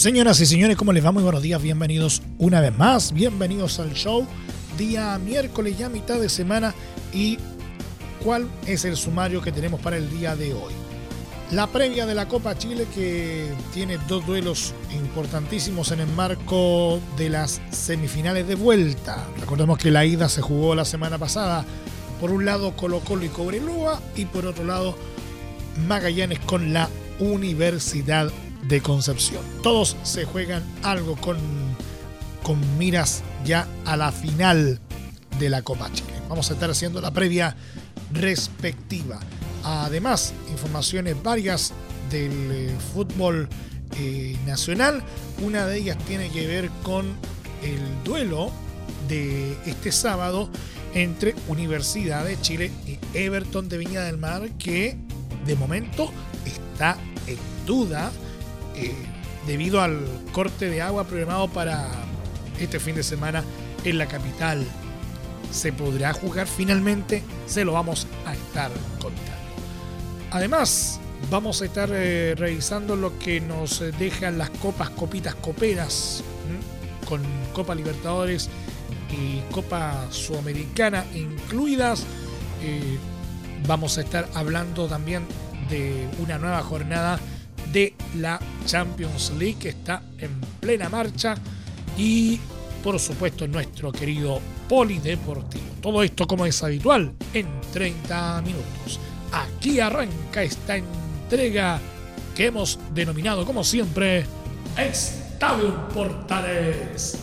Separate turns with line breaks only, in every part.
Señoras y señores, ¿cómo les va? Muy buenos días, bienvenidos una vez más, bienvenidos al show. Día miércoles, ya mitad de semana. ¿Y cuál es el sumario que tenemos para el día de hoy? La previa de la Copa Chile que tiene dos duelos importantísimos en el marco de las semifinales de vuelta. Recordemos que la ida se jugó la semana pasada. Por un lado Colo Colo y Cobreloa y por otro lado Magallanes con la Universidad de Concepción. Todos se juegan algo con, con miras ya a la final de la Copa Chile. Vamos a estar haciendo la previa respectiva. Además, informaciones varias del eh, fútbol eh, nacional. Una de ellas tiene que ver con el duelo de este sábado entre Universidad de Chile y Everton de Viña del Mar, que de momento está en duda eh, debido al corte de agua programado para este fin de semana en la capital. ¿Se podrá jugar finalmente? Se lo vamos a estar contando. Además, vamos a estar eh, revisando lo que nos dejan las copas, copitas, coperas, con Copa Libertadores y Copa Sudamericana incluidas. Eh, vamos a estar hablando también de una nueva jornada de la Champions League que está en plena marcha y por supuesto nuestro querido polideportivo. Todo esto como es habitual en 30 minutos. Aquí arranca esta entrega que hemos denominado como siempre Estadio Portales.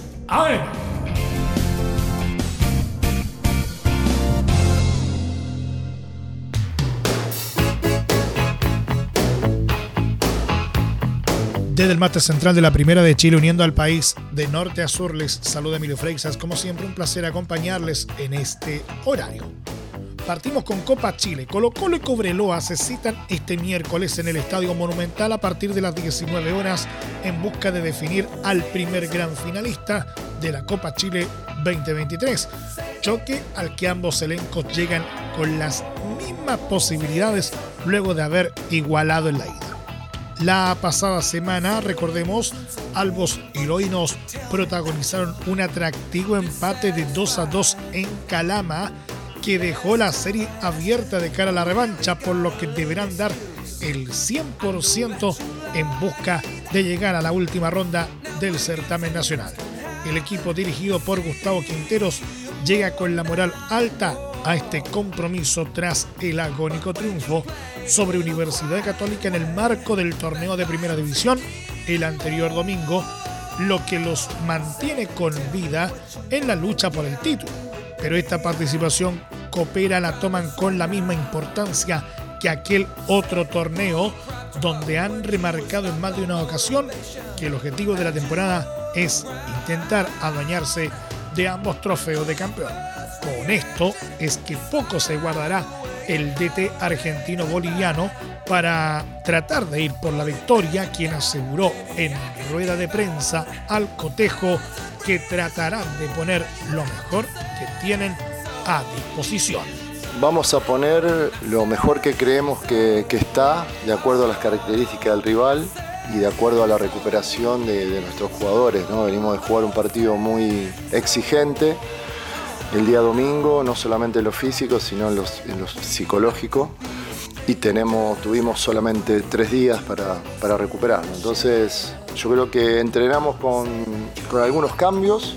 Desde el mate central de la Primera de Chile, uniendo al país de norte a sur, les saluda Emilio Freixas. Como siempre, un placer acompañarles en este horario. Partimos con Copa Chile. Colo Colo y Cobreloa se citan este miércoles en el Estadio Monumental a partir de las 19 horas en busca de definir al primer gran finalista de la Copa Chile 2023. Choque al que ambos elencos llegan con las mismas posibilidades luego de haber igualado en la ida. La pasada semana, recordemos, Albos y protagonizaron un atractivo empate de 2 a 2 en Calama que dejó la serie abierta de cara a la revancha, por lo que deberán dar el 100% en busca de llegar a la última ronda del certamen nacional. El equipo dirigido por Gustavo Quinteros llega con la moral alta a este compromiso tras el agónico triunfo sobre Universidad Católica en el marco del torneo de Primera División el anterior domingo, lo que los mantiene con vida en la lucha por el título. Pero esta participación coopera la toman con la misma importancia que aquel otro torneo donde han remarcado en más de una ocasión que el objetivo de la temporada es intentar adueñarse de ambos trofeos de campeón. Con esto es que poco se guardará el DT argentino-boliviano para tratar de ir por la victoria, quien aseguró en rueda de prensa al cotejo que tratarán de poner lo mejor que tienen a disposición.
Vamos a poner lo mejor que creemos que, está, de acuerdo a las características del rival y de acuerdo a la recuperación de, de nuestros jugadores. ¿no? Venimos de jugar un partido muy exigente el día domingo, no solamente en lo físico, sino en, lo psicológico. Y tenemos, tuvimos solamente tres días para, para recuperarnos. Entonces, yo creo que entrenamos con, algunos cambios.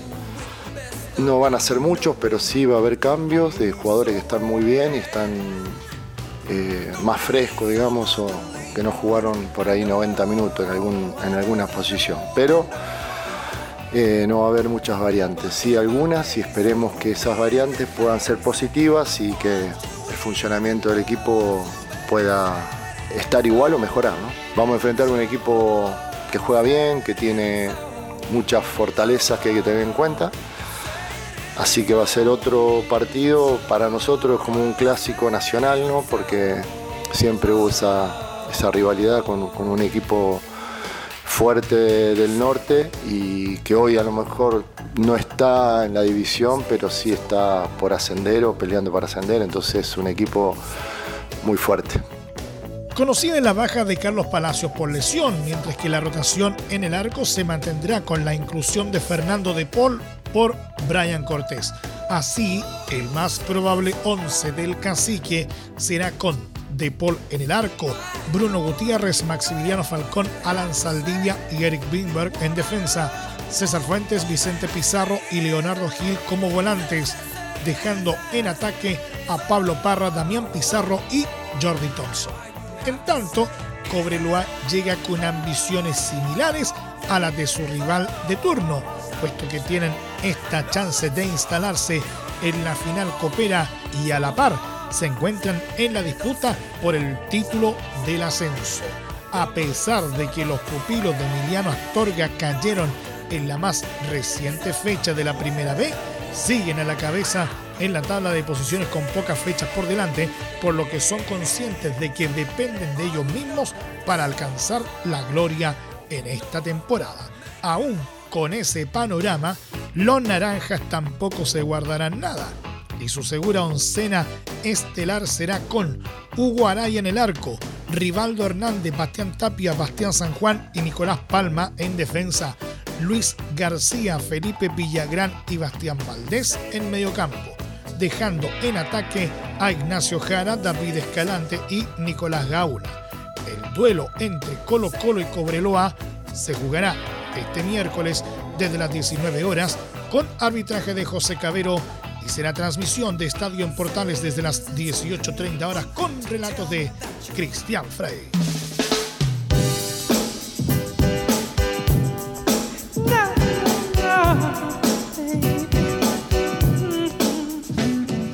No van a ser muchos, pero sí va a haber cambios de jugadores que están muy bien y están eh, más frescos, digamos, o que no jugaron por ahí 90 minutos en, algún, en alguna posición. Pero eh, no va a haber muchas variantes, sí algunas y esperemos que esas variantes puedan ser positivas y que el funcionamiento del equipo pueda estar igual o mejorar. Vamos a enfrentar un equipo que juega bien, que tiene muchas fortalezas que hay que tener en cuenta. Así que va a ser otro partido para nosotros como un clásico nacional, ¿no? Porque siempre hubo esa, rivalidad con, un equipo fuerte del norte y que hoy a lo mejor no está en la división, pero sí está por ascender o peleando para ascender, entonces es un equipo muy fuerte.
Conocida la baja de Carlos Palacios por lesión, mientras que la rotación en el arco se mantendrá con la inclusión de Fernando de Paul por Brian Cortés. Así, el más probable 11 del cacique será con De Paul en el arco, Bruno Gutiérrez, Maximiliano Falcón, Alan Saldivia y Eric Bingberg en defensa, César Fuentes, Vicente Pizarro y Leonardo Gil como volantes, dejando en ataque a Pablo Parra, Damián Pizarro y Jordi Thompson. En tanto, Cobreloa llega con ambiciones similares a las de su rival de turno, puesto que tienen esta chance de instalarse en la final copera y a la par se encuentran en la disputa por el título del ascenso. A pesar de que los pupilos de Emiliano Astorga cayeron en la más reciente fecha de la primera B, siguen a la cabeza en la tabla de posiciones con pocas fechas por delante, por lo que son conscientes de que dependen de ellos mismos para alcanzar la gloria en esta temporada. Aún con ese panorama, los naranjas tampoco se guardarán nada y su segura oncena estelar será con Hugo Araya en el arco, Rivaldo Hernández, Bastián Tapia, Bastián San Juan y Nicolás Palma en defensa, Luis García, Felipe Villagrán y Bastián Valdés en mediocampo dejando en ataque a Ignacio Jara, David Escalante y Nicolás Gaula. El duelo entre Colo Colo y Cobreloa se jugará este miércoles desde las 19 horas con arbitraje de José Cabero y será transmisión de Estadio en Portales desde las 18.30 horas con relatos de Cristian Frey.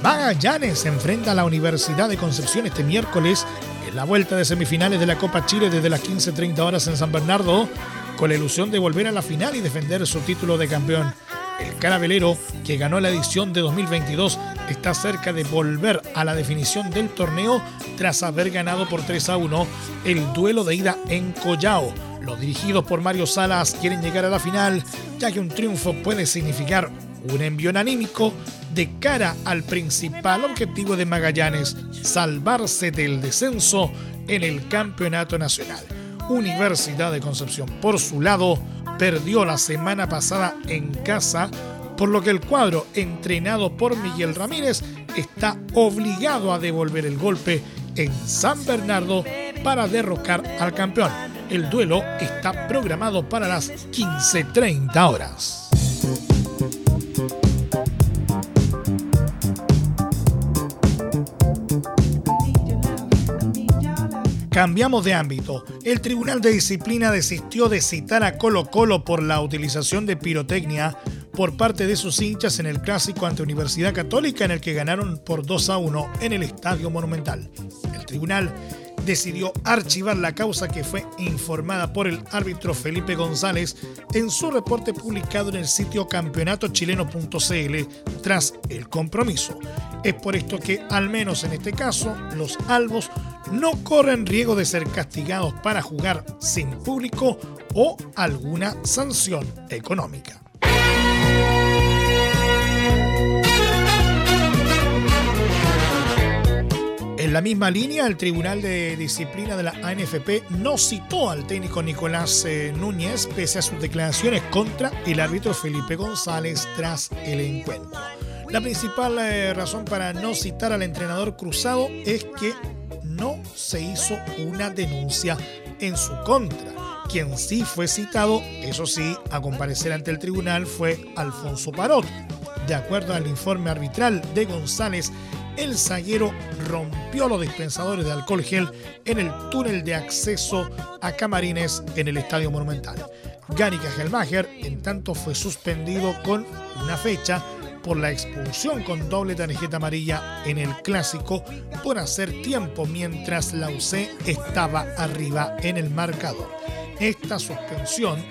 Magallanes se enfrenta a la Universidad de Concepción este miércoles en la vuelta de semifinales de la Copa Chile desde las 15.30 horas en San Bernardo, con la ilusión de volver a la final y defender su título de campeón. El carabelero, que ganó la edición de 2022, está cerca de volver a la definición del torneo tras haber ganado por 3 a 1 el duelo de ida en Collao. Los dirigidos por Mario Salas quieren llegar a la final, ya que un triunfo puede significar un envío anímico de cara al principal objetivo de Magallanes, salvarse del descenso en el campeonato nacional. Universidad de Concepción, por su lado, perdió la semana pasada en casa, por lo que el cuadro, entrenado por Miguel Ramírez, está obligado a devolver el golpe en San Bernardo para derrocar al campeón. El duelo está programado para las 15.30 horas. Cambiamos de ámbito. El Tribunal de Disciplina desistió de citar a Colo Colo por la utilización de pirotecnia por parte de sus hinchas en el clásico ante Universidad Católica en el que ganaron por 2 a 1 en el Estadio Monumental. El tribunal decidió archivar la causa que fue informada por el árbitro Felipe González en su reporte publicado en el sitio campeonatochileno.cl tras el compromiso. Es por esto que, al menos en este caso, los albos no corren riesgo de ser castigados para jugar sin público o alguna sanción económica. En la misma línea, el Tribunal de Disciplina de la ANFP no citó al técnico Nicolás eh, Núñez pese a sus declaraciones contra el árbitro Felipe González tras el encuentro. La principal eh, razón para no citar al entrenador cruzado es que no se hizo una denuncia en su contra. Quien sí fue citado, eso sí, a comparecer ante el tribunal fue Alfonso Parot. De acuerdo al informe arbitral de González, el zaguero rompió los dispensadores de alcohol gel en el túnel de acceso a camarines en el Estadio Monumental. Gary Gelmacher, en tanto, fue suspendido con una fecha por la expulsión con doble tarjeta amarilla en el clásico por hacer tiempo mientras la UC estaba arriba en el marcador. Esta suspensión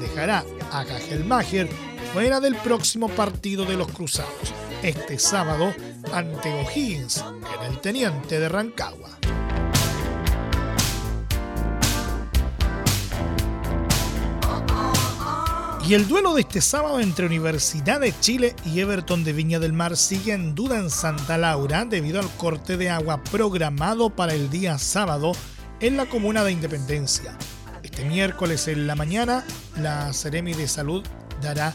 dejará a Kajelmacher fuera del próximo partido de los Cruzados, este sábado ante O'Higgins en el Teniente de Rancagua. Y el duelo de este sábado entre Universidad de Chile y Everton de Viña del Mar sigue en duda en Santa Laura debido al corte de agua programado para el día sábado en la comuna de Independencia. Este miércoles en la mañana, la Seremi de Salud dará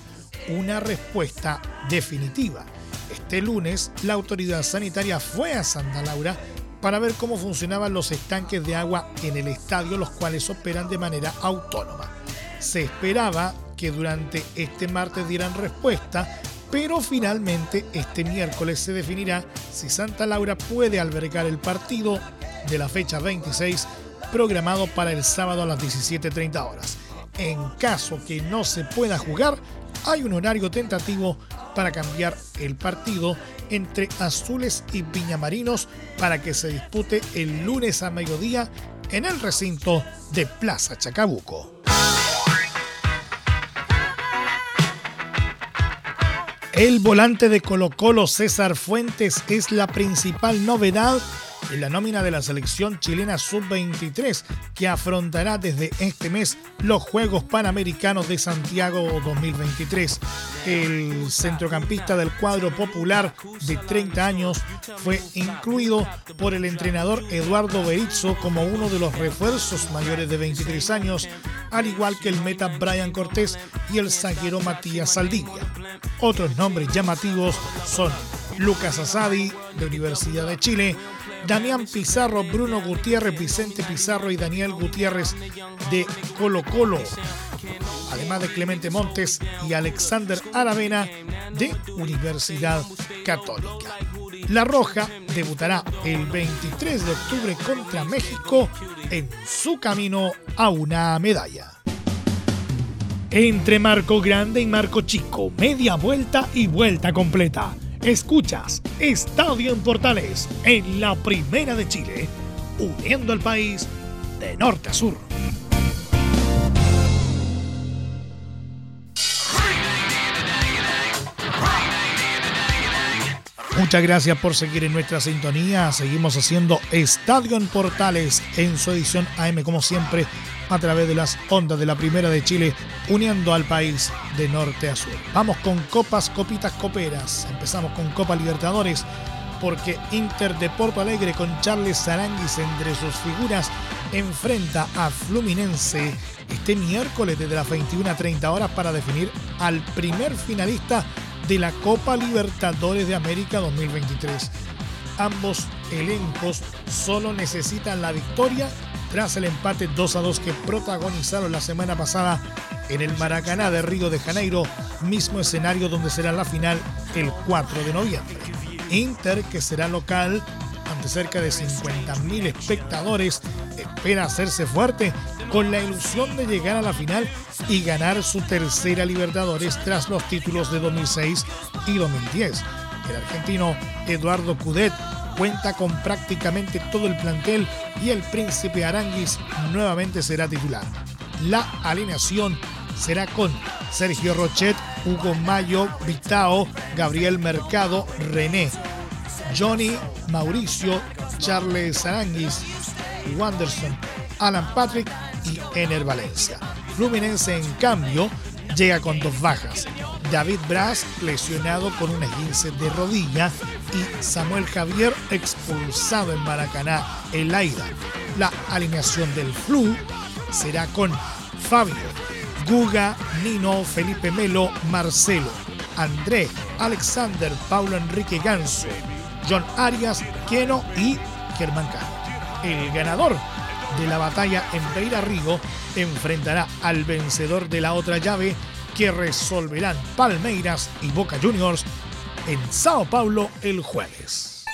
una respuesta definitiva. Este lunes, la autoridad sanitaria fue a Santa Laura para ver cómo funcionaban los estanques de agua en el estadio, los cuales operan de manera autónoma. Se esperaba que durante este martes dieran respuesta, pero finalmente este miércoles se definirá si Santa Laura puede albergar el partido de la fecha 26 programado para el sábado a las 17.30 horas. En caso que no se pueda jugar, hay un horario tentativo para cambiar el partido entre Azules y Piñamarinos para que se dispute el lunes a mediodía en el recinto de Plaza Chacabuco. El volante de Colo Colo, César Fuentes, es la principal novedad en la nómina de la selección chilena sub-23 que afrontará desde este mes los Juegos Panamericanos de Santiago 2023. El centrocampista del cuadro popular de 30 años fue incluido por el entrenador Eduardo Berizzo como uno de los refuerzos mayores de 23 años, al igual que el meta Brian Cortés y el zaguero Matías Saldivia. Otros nombres llamativos son Lucas Asadi, de Universidad de Chile, Damián Pizarro, Bruno Gutiérrez, Vicente Pizarro y Daniel Gutiérrez de Colo Colo. Además de Clemente Montes y Alexander Aravena de Universidad Católica. La Roja debutará el 23 de octubre contra México en su camino a una medalla. Entre Marco Grande y Marco Chico, media vuelta y vuelta completa Escuchas Estadio en Portales en la Primera de Chile, uniendo al país de norte a sur. Muchas gracias por seguir en nuestra sintonía. Seguimos haciendo Estadio en Portales en su edición AM, como siempre, a través de las ondas de la Primera de Chile, uniendo al país de norte a sur. Vamos con copas, copitas, coperas. Empezamos con Copa Libertadores, porque Inter de Porto Alegre con Charles Aranguis entre sus figuras enfrenta a Fluminense este miércoles desde las 21.30 horas para definir al primer finalista de la Copa Libertadores de América 2023. Ambos elencos solo necesitan la victoria tras el empate 2 a 2 que protagonizaron la semana pasada en el Maracaná de Río de Janeiro, mismo escenario donde será la final el 4 de noviembre. Inter, que será local ante cerca de 50.000 espectadores, espera hacerse fuerte con la ilusión de llegar a la final y ganar su tercera Libertadores tras los títulos de 2006 y 2010. El argentino Eduardo Cudet cuenta con prácticamente todo el plantel y el príncipe Aranguis nuevamente será titular. La alineación será con Sergio Rochet, Hugo Mayo, Vitao, Gabriel Mercado, René, Johnny, Mauricio, Charles Aranguis, Wanderson, Alan Patrick y Ener Valencia. Fluminense, en cambio, llega con dos bajas. David Brass lesionado con una esguince de rodilla y Samuel Javier expulsado en Maracaná en la ida. La alineación del Flu será con Fabio, Guga, Nino, Felipe Melo, Marcelo, André, Alexander, Paulo Enrique Ganso, John Arias, Keno y Germán Cano. El ganador de la batalla en Beira Rigo enfrentará al vencedor de la otra llave que resolverán Palmeiras y Boca Juniors en Sao Paulo el jueves.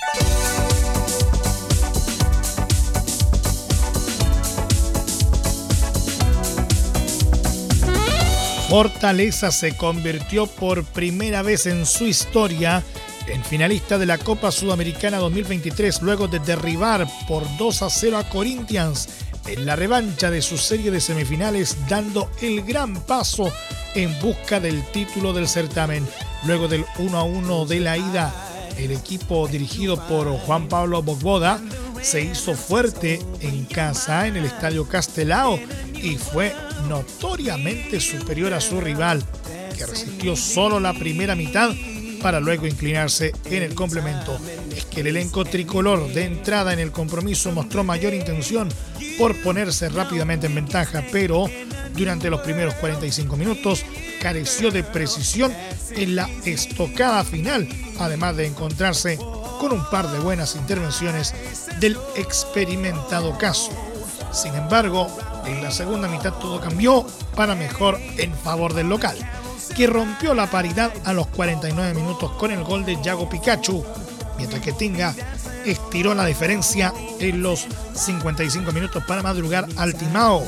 Fortaleza se convirtió por primera vez en su historia en finalista de la Copa Sudamericana 2023 luego de derribar por 2 a 0 a Corinthians en la revancha de su serie de semifinales, dando el gran paso en busca del título del certamen. Luego del 1 a 1 de la ida, el equipo dirigido por Juan Pablo Bogboda se hizo fuerte en casa en el Estadio Castelao y fue notoriamente superior a su rival, que resistió solo la primera mitad para luego inclinarse en el complemento. Es que el elenco tricolor de entrada en el compromiso mostró mayor intención por ponerse rápidamente en ventaja, pero durante los primeros 45 minutos careció de precisión en la estocada final, además de encontrarse con un par de buenas intervenciones del experimentado caso. Sin embargo, en la segunda mitad todo cambió para mejor en favor del local, que rompió la paridad a los 49 minutos con el gol de Yago Pikachu, mientras que Tinga estiró la diferencia en los 55 minutos para madrugar al Timao,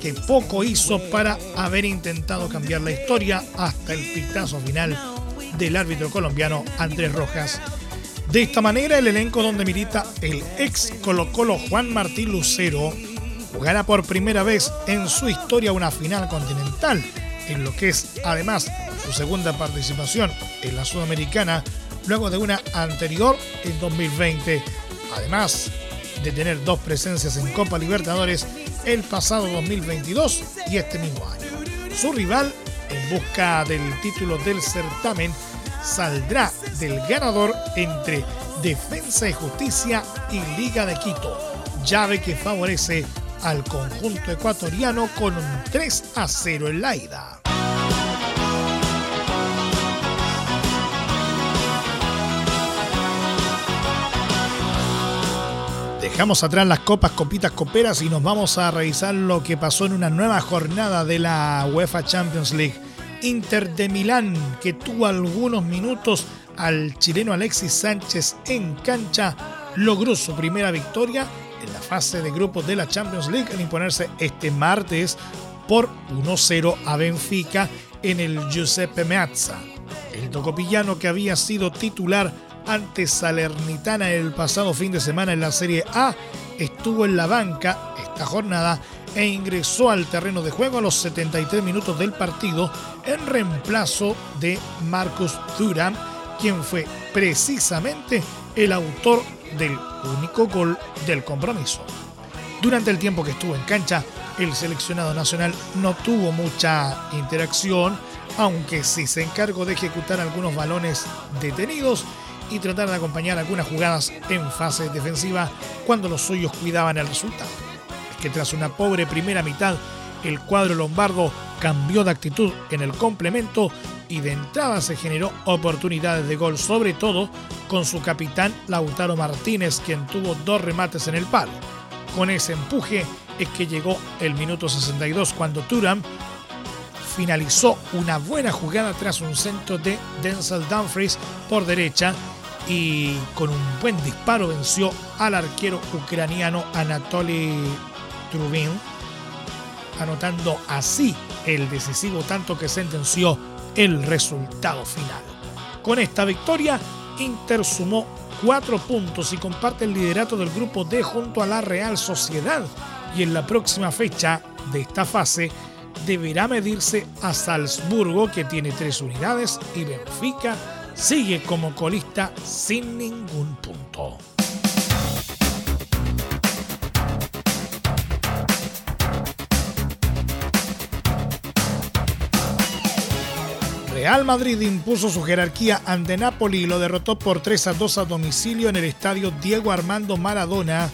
que poco hizo para haber intentado cambiar la historia hasta el pitazo final del árbitro colombiano Andrés Rojas. De esta manera, el elenco donde milita el ex Colo Colo Juan Martín Lucero jugará por primera vez en su historia una final continental, en lo que es además su segunda participación en la Sudamericana, luego de una anterior en 2020, además de tener dos presencias en Copa Libertadores el pasado 2022 y este mismo año. Su rival, en busca del título del certamen, saldrá del ganador entre Defensa y Justicia y Liga de Quito, llave que favorece al conjunto ecuatoriano con un 3 a 0 en la ida. Dejamos atrás las copas, copitas, coperas y nos vamos a revisar lo que pasó en una nueva jornada de la UEFA Champions League. Inter de Milán, que tuvo algunos minutos al chileno Alexis Sánchez en cancha, logró su primera victoria en la fase de grupos de la Champions League al imponerse este martes por 1-0 a Benfica en el Giuseppe Meazza. El tocopillano que había sido titular ante Salernitana el pasado fin de semana en la Serie A, estuvo en la banca esta jornada e ingresó al terreno de juego a los 73 minutos del partido en reemplazo de Marcus Thuram, quien fue precisamente el autor del único gol del compromiso. Durante el tiempo que estuvo en cancha, el seleccionado nacional no tuvo mucha interacción, aunque sí se encargó de ejecutar algunos balones detenidos y tratar de acompañar algunas jugadas en fase defensiva cuando los suyos cuidaban el resultado. Es que tras una pobre primera mitad, el cuadro lombardo cambió de actitud en el complemento y de entrada se generó oportunidades de gol, sobre todo con su capitán Lautaro Martínez, quien tuvo dos remates en el palo. Con ese empuje es que llegó el minuto 62 cuando Turam finalizó una buena jugada tras un centro de Denzel Dumfries por derecha y con un buen disparo venció al arquero ucraniano Anatoly Trubin, anotando así el decisivo tanto que sentenció el resultado final. Con esta victoria, Inter sumó cuatro puntos y comparte el liderato del grupo D junto a la Real Sociedad y en la próxima fecha de esta fase deberá medirse a Salzburgo que tiene tres unidades y Benfica sigue como colista sin ningún punto. Real Madrid impuso su jerarquía ante Napoli y lo derrotó por 3 a 2 a domicilio en el estadio Diego Armando Maradona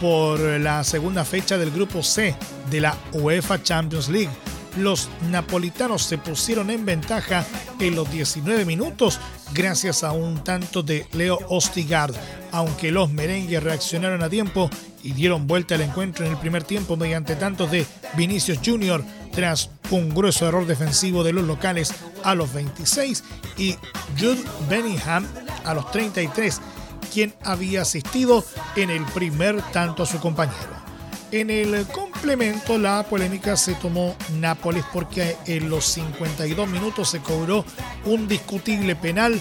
por la segunda fecha del grupo C de la UEFA Champions League los napolitanos se pusieron en ventaja en los 19 minutos gracias a un tanto de Leo Ostigard, aunque los merengues reaccionaron a tiempo y dieron vuelta al encuentro en el primer tiempo mediante tantos de Vinicius Jr. tras un grueso error defensivo de los locales a los 26 y Jude Bellingham a los 33, quien había asistido en el primer tanto a su compañero. En el complemento, la polémica se tomó Nápoles porque en los 52 minutos se cobró un discutible penal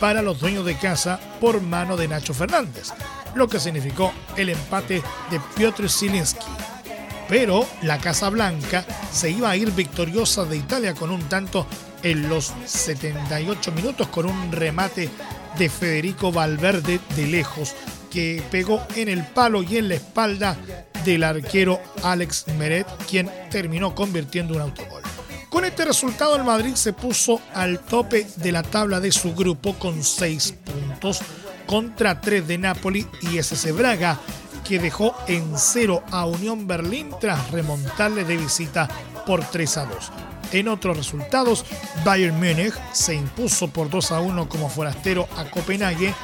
para los dueños de casa por mano de Nacho Fernández, lo que significó el empate de Piotr Zielinski. pero la Casa Blanca se iba a ir victoriosa de Italia con un tanto en los 78 minutos con un remate de Federico Valverde de lejos que pegó en el palo y en la espalda del arquero Alex Meret, quien terminó convirtiendo un autogol. Con este resultado el Madrid se puso al tope de la tabla de su grupo con 6 puntos contra 3 de Napoli y SC Braga, que dejó en cero a Unión Berlín tras remontarle de visita por 3 a 2. En otros resultados, Bayern Múnich se impuso por 2 a 1 como forastero a Copenhague.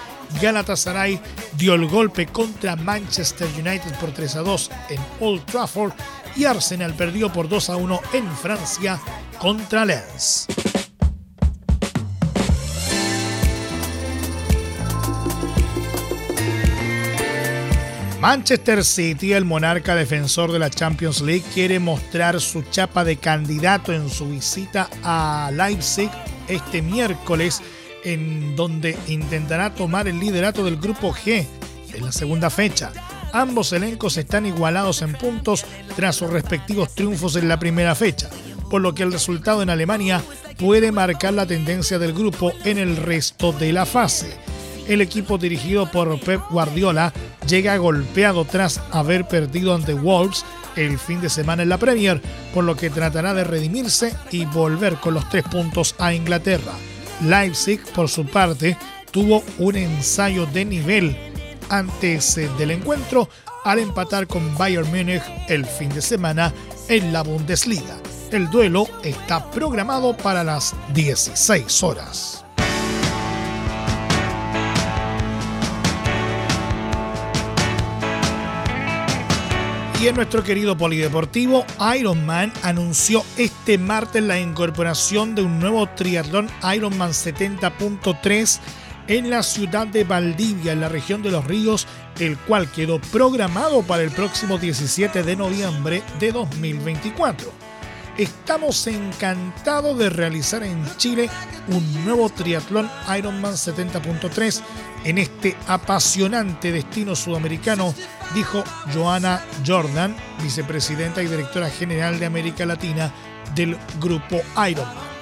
Galatasaray dio el golpe contra Manchester United por 3 a 2 en Old Trafford y Arsenal perdió por 2 a 1 en Francia contra Lens. Manchester City, el monarca defensor de la Champions League, quiere mostrar su chapa de candidato en su visita a Leipzig este miércoles, en donde intentará tomar el liderato del grupo G en la segunda fecha. Ambos elencos están igualados en puntos tras sus respectivos triunfos en la primera fecha, por lo que el resultado en Alemania puede marcar la tendencia del grupo en el resto de la fase el equipo dirigido por Pep Guardiola llega golpeado tras haber perdido ante Wolves el fin de semana en la Premier, por lo que tratará de redimirse y volver con los tres puntos a Inglaterra. Leipzig, por su parte, tuvo un ensayo de nivel antes del encuentro al empatar con Bayern Múnich el fin de semana en la Bundesliga. El duelo está programado para las 16 horas. Y nuestro querido polideportivo, Ironman anunció este martes la incorporación de un nuevo triatlón Ironman 70.3 en la ciudad de Valdivia, en la región de los ríos, el cual quedó programado para el próximo 17 de noviembre de 2024. Estamos encantados de realizar en Chile un nuevo triatlón Ironman 70.3 en este apasionante destino sudamericano, dijo Joana Jordan, vicepresidenta y directora general de América Latina del grupo Ironman.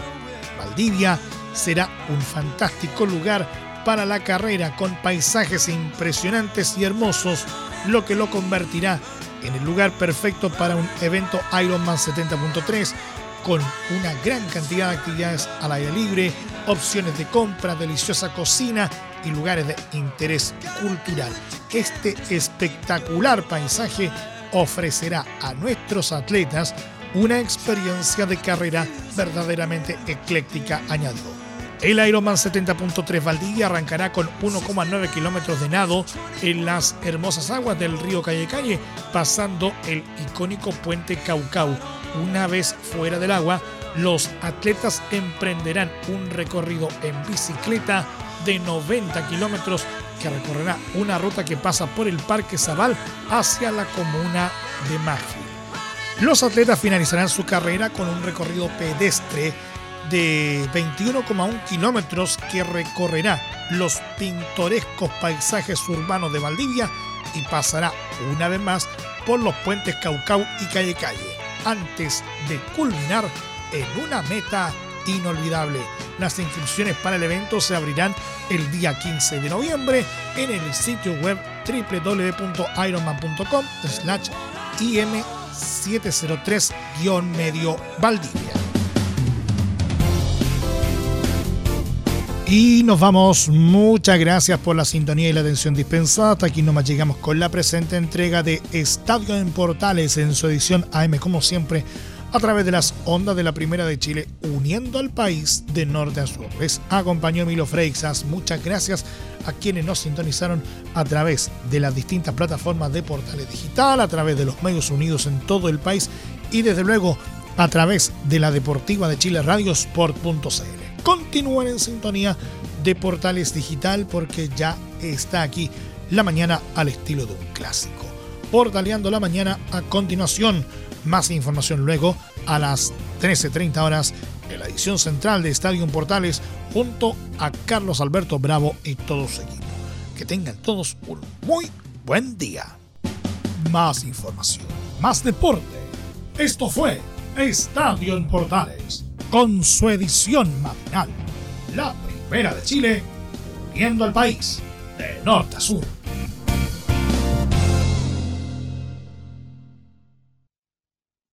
Valdivia será un fantástico lugar para la carrera con paisajes impresionantes y hermosos, lo que lo convertirá en el lugar perfecto para un evento Ironman 70.3 con una gran cantidad de actividades al aire libre, opciones de compra, deliciosa cocina y lugares de interés cultural. Este espectacular paisaje ofrecerá a nuestros atletas una experiencia de carrera verdaderamente ecléctica, añadió. El Ironman 70.3 Valdivia arrancará con 1,9 kilómetros de nado en las hermosas aguas del río Calle Calle, pasando el icónico puente Caucau. Una vez fuera del agua, los atletas emprenderán un recorrido en bicicleta de 90 kilómetros que recorrerá una ruta que pasa por el Parque Zabal hacia la comuna de Maggi. Los atletas finalizarán su carrera con un recorrido pedestre de 21,1 kilómetros que recorrerá los pintorescos paisajes urbanos de Valdivia y pasará una vez más por los puentes Caucau y Calle Calle, antes de culminar en una meta inolvidable. Las inscripciones para el evento se abrirán el día 15 de noviembre en el sitio web www.ironman.com slash im703-medio Valdivia. Y nos vamos. Muchas gracias por la sintonía y la atención dispensada. Hasta aquí nomás llegamos con la presente entrega de Estadio en Portales en su edición AM, como siempre, a través de las ondas de la Primera de Chile, uniendo al país de norte a sur. Les acompañó Milo Freixas. Muchas gracias a quienes nos sintonizaron a través de las distintas plataformas de Portales Digital, a través de los medios unidos en todo el país y desde luego a través de la Deportiva de Chile Radio Sport.cl continúen en sintonía de Portales Digital porque ya está aquí la mañana al estilo de un clásico. Portaleando la mañana a continuación. Más información luego a las 13.30 horas en la edición central de Estadio Portales junto a Carlos Alberto Bravo y todo su equipo. Que tengan todos un muy buen día. Más información más deporte. Esto fue Estadio en Portales, con su edición matinal. La primera de Chile, viendo al país de norte a sur.